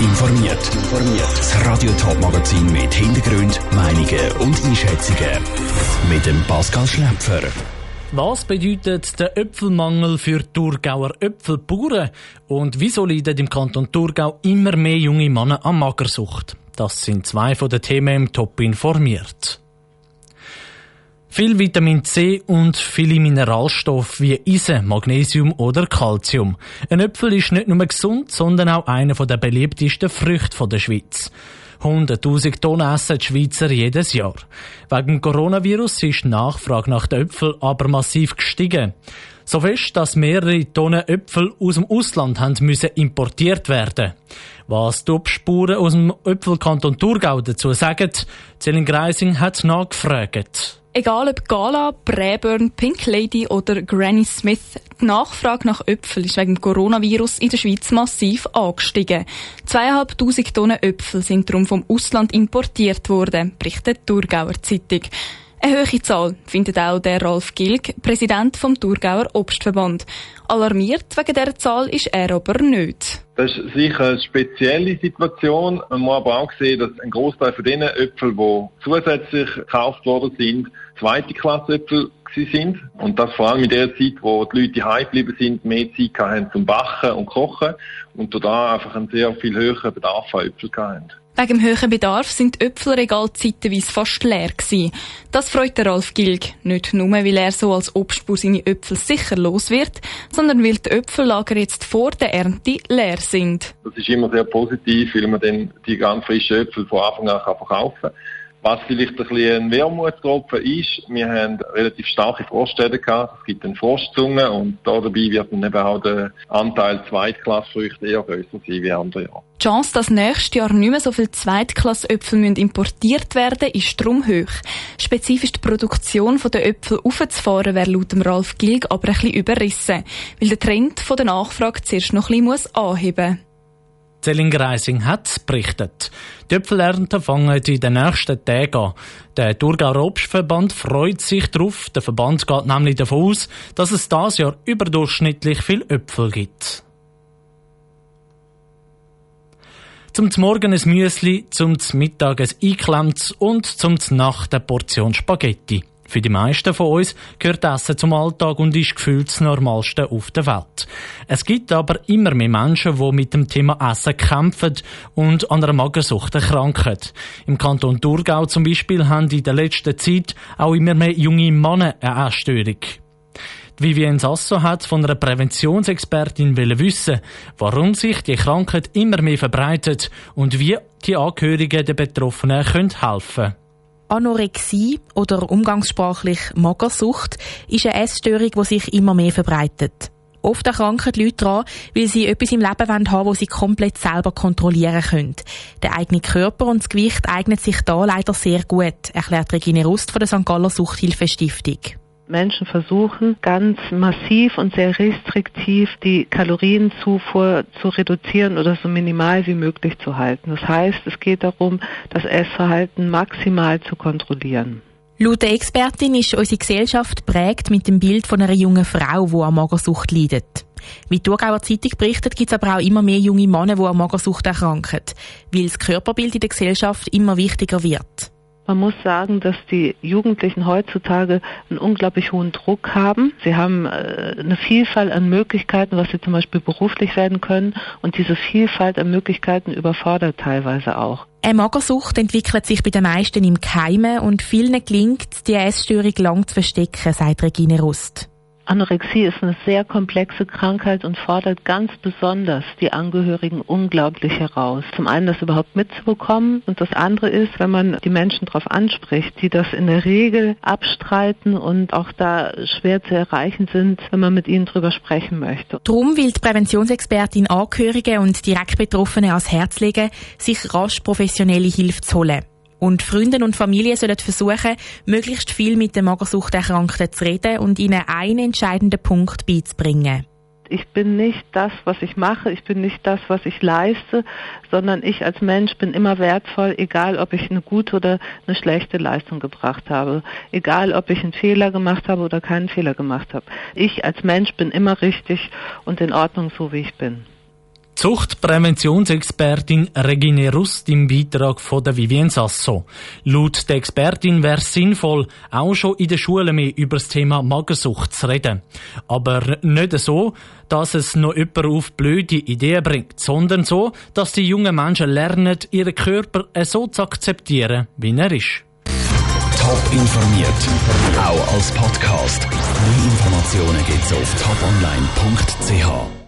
informiert. Das Radio Top Magazin mit Hintergrund, Meinungen und Einschätzungen mit dem Pascal Schläpfer. Was bedeutet der Äpfelmangel für Thurgauer Äpfelbauern und wieso leiden im Kanton Thurgau immer mehr junge Männer an Magersucht? Das sind zwei von den Themen im Top informiert. Viel Vitamin C und viele Mineralstoffe wie Eisen, Magnesium oder Calcium. Ein Äpfel ist nicht nur gesund, sondern auch einer der beliebtesten Früchte der Schweiz. 100.000 Tonnen essen die Schweizer jedes Jahr. Wegen Coronavirus ist die Nachfrage nach den Äpfeln aber massiv gestiegen. So fest, dass mehrere Tonnen Äpfel aus dem Ausland haben müssen importiert werden. Was die Obstspuren aus dem Äpfelkanton Thurgau dazu sagen, Celine Greising hat nachgefragt. Egal ob Gala, Braeburn, Pink Lady oder Granny Smith, die Nachfrage nach Äpfeln ist wegen dem Coronavirus in der Schweiz massiv angestiegen. Zweieinhalbtausend Tonnen Äpfel sind darum vom Ausland importiert worden, berichtet die Thurgauer Zeitung. Eine hohe Zahl findet auch der Ralf Gilg, Präsident vom Thurgauer Obstverband. Alarmiert wegen dieser Zahl ist er aber nicht. Das ist sicher eine spezielle Situation. Man muss aber auch sehen, dass ein Großteil von den Äpfeln, die zusätzlich gekauft worden sind, zweite Klasse Äpfel sind. Und das vor allem in der Zeit, wo die Leute heim geblieben sind, mehr Zeit hatten zum Backen und Kochen und da einfach einen sehr viel höheren Bedarf an Äpfeln hatten. Wegen dem hohen Bedarf sind die Äpfelregale zeitweise fast leer gewesen. Das freut der Ralf Gilg. Nicht nur, weil er so als Obstbau seine Äpfel sicher los wird, sondern weil die Äpfellager jetzt vor der Ernte leer sind. Das ist immer sehr positiv, weil man dann die ganz frischen Äpfel von Anfang an verkaufen kann. Was vielleicht ein bisschen ein Wermutstropfen ist, wir haben relativ starke Froststände gehabt. Es gibt eine Frostzunge und da dabei wird dann eben auch der Anteil Zweitklassfrüchte eher größer sein wie andere Jahre. Die Chance, dass nächstes Jahr nicht mehr so viele Zweitklassäpfel importiert werden ist darum hoch. Spezifisch die Produktion der Äpfel aufzufahren wäre laut Ralf Gilg aber ein bisschen überrissen, weil der Trend der Nachfrage zuerst noch ein bisschen anheben muss. Zellingreising hat berichtet. Die Äpfelernte fangen in den nächsten Tagen an. Der Thurgauer Obstverband freut sich darauf. Der Verband geht nämlich davon aus, dass es dieses Jahr überdurchschnittlich viel Äpfel gibt. Zum Morgen ein Müsli, zum Mittag ein Einklemmtes und zum Nacht eine Portion Spaghetti. Für die meisten von uns gehört Essen zum Alltag und ist gefühlt das Normalste auf der Welt. Es gibt aber immer mehr Menschen, die mit dem Thema Essen kämpfen und an einer Magersucht erkranken. Im Kanton Thurgau zum Beispiel haben in der letzten Zeit auch immer mehr junge Männer eine Essstörung. Vivienne Sasso hat von einer Präventionsexpertin wissen, warum sich die Krankheit immer mehr verbreitet und wie die Angehörigen der Betroffenen helfen können. Anorexie oder umgangssprachlich Magersucht ist eine Essstörung, die sich immer mehr verbreitet. Oft erkranken die Leute daran, weil sie etwas im Leben haben wollen, das sie komplett selber kontrollieren können. Der eigene Körper und das Gewicht eignet sich da leider sehr gut, erklärt Regine Rust von der St. Galler Suchthilfestiftung. Menschen versuchen ganz massiv und sehr restriktiv die Kalorienzufuhr zu reduzieren oder so minimal wie möglich zu halten. Das heißt, es geht darum, das Essverhalten maximal zu kontrollieren. Laut der Expertin ist unsere Gesellschaft prägt mit dem Bild von einer jungen Frau, die an Magersucht leidet. Wie die Thurgauer Zeitung berichtet, gibt es aber auch immer mehr junge Männer, die an Magersucht erkranken, weil das Körperbild in der Gesellschaft immer wichtiger wird. Man muss sagen, dass die Jugendlichen heutzutage einen unglaublich hohen Druck haben. Sie haben äh, eine Vielfalt an Möglichkeiten, was sie zum Beispiel beruflich werden können. Und diese Vielfalt an Möglichkeiten überfordert teilweise auch. Eine Magersucht entwickelt sich bei den meisten im Keime und vielen gelingt, die Essstörung lang zu verstecken, sagt Regine Rust. Anorexie ist eine sehr komplexe Krankheit und fordert ganz besonders die Angehörigen unglaublich heraus. Zum einen das überhaupt mitzubekommen und das andere ist, wenn man die Menschen darauf anspricht, die das in der Regel abstreiten und auch da schwer zu erreichen sind, wenn man mit ihnen darüber sprechen möchte. Drum will die Präventionsexpertin Angehörige und direkt Betroffene ans Herz legen, sich rasch professionelle Hilfe zu holen. Und Freunde und Familie sollen versuchen, möglichst viel mit den Magersuchterkrankten zu reden und ihnen einen entscheidenden Punkt beizubringen. Ich bin nicht das, was ich mache, ich bin nicht das, was ich leiste, sondern ich als Mensch bin immer wertvoll, egal ob ich eine gute oder eine schlechte Leistung gebracht habe, egal ob ich einen Fehler gemacht habe oder keinen Fehler gemacht habe. Ich als Mensch bin immer richtig und in Ordnung, so wie ich bin. Zuchtpräventionsexpertin Regine Rust im Beitrag von der Vivien Sasso. Laut der Expertin wäre es sinnvoll, auch schon in der Schule mehr über das Thema Magersucht zu reden. Aber nicht so, dass es noch jemand auf blöde Ideen bringt, sondern so, dass die jungen Menschen lernen, ihren Körper so zu akzeptieren, wie er ist. Top informiert, auch als Podcast. Mehr Informationen gibt's auf toponline.ch.